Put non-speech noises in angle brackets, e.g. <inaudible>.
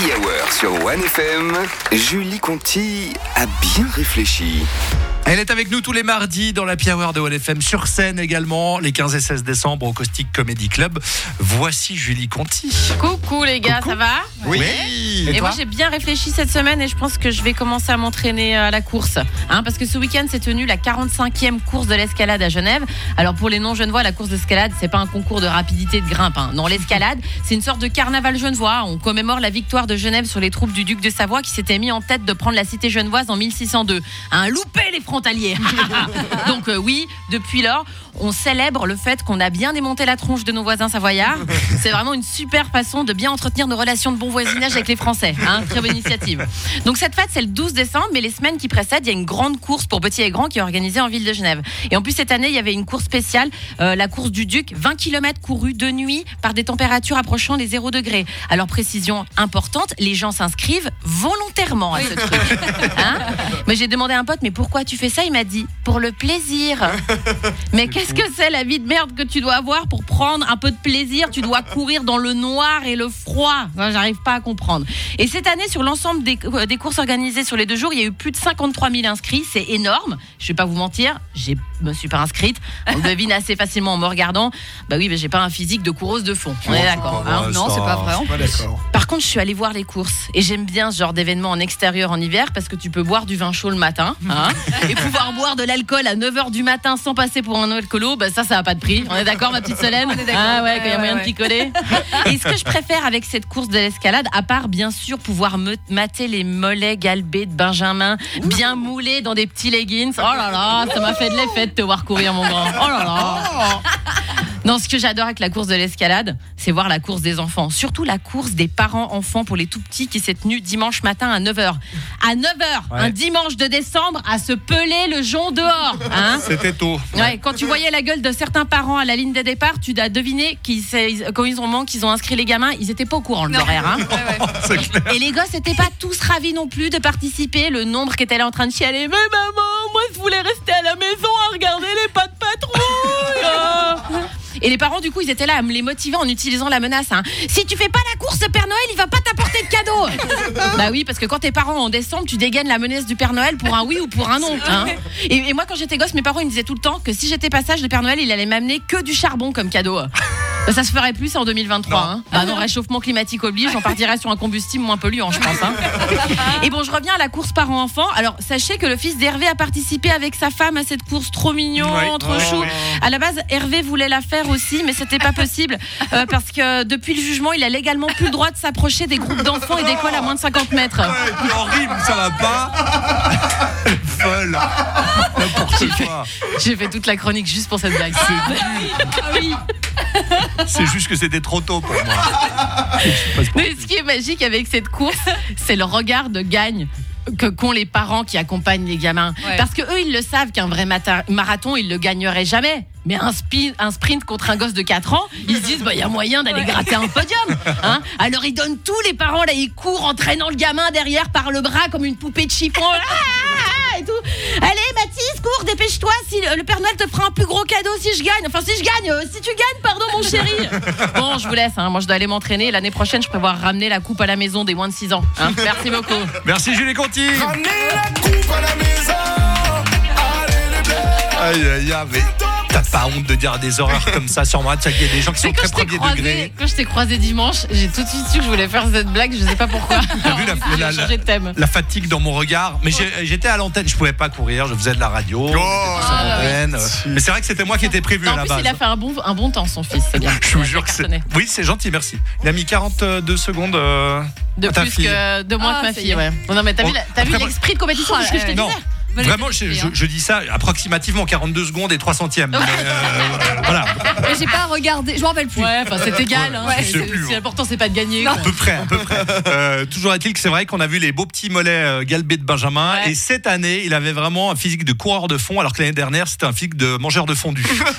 Happy Hour sur 1FM, Julie Conti a bien réfléchi. Elle est avec nous tous les mardis dans la Hour de OLFM sur scène également, les 15 et 16 décembre au Caustic Comedy Club. Voici Julie Conti. Coucou les gars, ça va Oui. Et, moi j'ai bien réfléchi cette semaine et je pense que je vais commencer à m'entraîner à la course. Hein, parce que ce week-end s'est tenue la 45e course de l'escalade à Genève. Alors pour les non-genevois, la course d'escalade, c'est pas un concours de rapidité de grimpe. Hein. Non, l'escalade, c'est une sorte de carnaval genevois. On commémore la victoire de Genève sur les troupes du duc de Savoie qui s'était mis en tête de prendre la cité genevoise en 1602. Un loupé les <laughs> Donc euh, oui, depuis lors, on célèbre le fait qu'on a bien démonté la tronche de nos voisins savoyards. C'est vraiment une super façon de bien entretenir nos relations de bon voisinage avec les Français. Hein. Très bonne initiative. Donc cette fête, c'est le 12 décembre, mais les semaines qui précèdent, il y a une grande course pour petits et grands qui est organisée en ville de Genève. Et en plus, cette année, il y avait une course spéciale, euh, la course du Duc, 20 km courus de nuit par des températures approchant les 0 degrés. Alors précision importante, les gens s'inscrivent volontairement à ce truc. Hein mais j'ai demandé à un pote, mais pourquoi tu fais ça Il m'a dit, pour le plaisir. <laughs> Mais qu'est-ce que c'est la vie de merde que tu dois avoir pour prendre un peu de plaisir? Tu dois courir dans le noir et le froid. J'arrive pas à comprendre. Et cette année, sur l'ensemble des, euh, des, courses organisées sur les deux jours, il y a eu plus de 53 000 inscrits. C'est énorme. Je vais pas vous mentir, je me suis pas inscrite. On devine assez facilement en me regardant. Bah oui, mais j'ai pas un physique de coureuse de fond. On est d'accord. Hein non, c'est pas vrai. Par contre, je suis allée voir les courses et j'aime bien ce genre d'événement en extérieur en hiver parce que tu peux boire du vin chaud le matin hein, <laughs> et pouvoir boire de l'alcool à 9h du matin sans passer pour un alcoolo, bah ça, ça n'a pas de prix. On est d'accord, ma petite Solène Ah ouais, quand il y a moyen de picoler. <laughs> Et ce que je préfère avec cette course de l'escalade, à part bien sûr pouvoir me mater les mollets galbés de Benjamin, bien moulés dans des petits leggings. Oh là là, ça m'a fait de l'effet de te voir courir, mon grand. Oh là là. Non, ce que j'adore avec la course de l'escalade, c'est voir la course des enfants. Surtout la course des parents-enfants pour les tout petits qui s'est tenue dimanche matin à 9h. À 9h, un dimanche de décembre, à se peler le jonc dehors. Hein C'était tôt. Ouais, quand tu voyais la gueule de certains parents à la ligne de départ, tu dois deviner qu'ils, quand ils ont qu'ils ont inscrit les gamins, ils étaient pas au courant de l'horaire. Hein <laughs> et, et, les gosses n'étaient pas tous ravis non plus de participer. Le nombre qui était là en train de chialer. Mais maman, moi je voulais rester à la maison à regarder les pas. Et les parents, du coup, ils étaient là à me les motiver en utilisant la menace. Hein. Si tu fais pas la course, Père Noël, il va pas t'apporter de cadeau. <laughs> bah oui, parce que quand tes parents en décembre, tu dégaines la menace du Père Noël pour un oui ou pour un non. Hein. Et, moi, quand j'étais gosse, mes parents ils me disaient tout le temps que si j'étais passage, le Père Noël, il allait m'amener que du charbon comme cadeau. Bah, ça se ferait plus en 2023. Non. Hein. Bah non, réchauffement climatique oblige, on partirait sur un combustible moins polluant, je pense. Hein. <laughs> Et bon, je reviens à la course parents-enfants. Alors, sachez que le fils d'Hervé a participé avec sa femme à cette course trop mignon, trop chou. À la base, Hervé voulait la faire aussi, mais c'était pas possible euh, parce que depuis le jugement, il a légalement plus le droit de s'approcher des groupes d'enfants et d'écoles à moins de 50 mètres. Ouais, horrible, ça va pas. <laughs> Folle. J'ai fait toute la chronique juste pour cette blague. Ah oui. <laughs> C'est juste que c'était trop tôt pour moi. <laughs> Mais ce qui est magique avec cette course, c'est le regard de gagne que qu'ont les parents qui accompagnent les gamins. Parce que eux, ils le savent qu'un vrai marathon, ils le gagneraient jamais. Mais un, un sprint contre un gosse de 4 ans, ils se disent, il bah, y a moyen d'aller gratter un podium. Hein Alors ils donnent tous les parents, là, ils courent en traînant le gamin derrière par le bras comme une poupée de chiffon. Ah, <laughs> et tout. Allez, Mathis, cours, dépêche-toi. Si le Père Noël te fera un plus gros cadeau si je gagne. Enfin, si je gagne, euh, si tu gagnes, pardon, mon chéri. <laughs> Bon, je vous laisse. Hein. Moi, je dois aller m'entraîner. L'année prochaine, je prévois ramener la coupe à la maison des moins de 6 ans. Hein. Merci beaucoup. <laughs> Merci, Julie Conti. Ramener la coupe à la maison. Allez, aïe, aïe, mais T'as pas honte de dire des horreurs <laughs> comme ça sur moi Il y a des gens qui sont très premier degré. Quand je t'ai croisé dimanche, j'ai tout de suite su que je voulais faire cette blague. Je sais pas pourquoi. <laughs> T'as vu la, la, thème. la, fatigue dans mon regard Mais j'étais à l'antenne, je pouvais pas courir. Je faisais de la radio. Oh, Mais c'est vrai que c'était moi qui étais prévu à la base. Il a fait un bon, un bon temps, son fils. C'est bien. <laughs> Je vous jure que c'est. Oui, c'est gentil, merci. Il a mis 42 secondes. Euh, de plus que de moins que ma ah, fille. Ouais. Non, mais t'as vu l'esprit de compétition que je te disais Vraiment, je, dis ça approximativement 42 secondes et 3 centièmes. Euh, voilà. Mais j'ai pas regardé, je m'en rappelle plus. Ouais, c'est égal. Hein, c'est important, c'est pas de gagner. À peu près, à peu près. Euh, toujours est-il que c'est vrai qu'on a vu les beaux petits mollets euh, galbés de Benjamin. Et cette année, il avait vraiment un physique de coureur de fond, alors que l'année dernière, c'était un physique de mangeur de fondu. <laughs>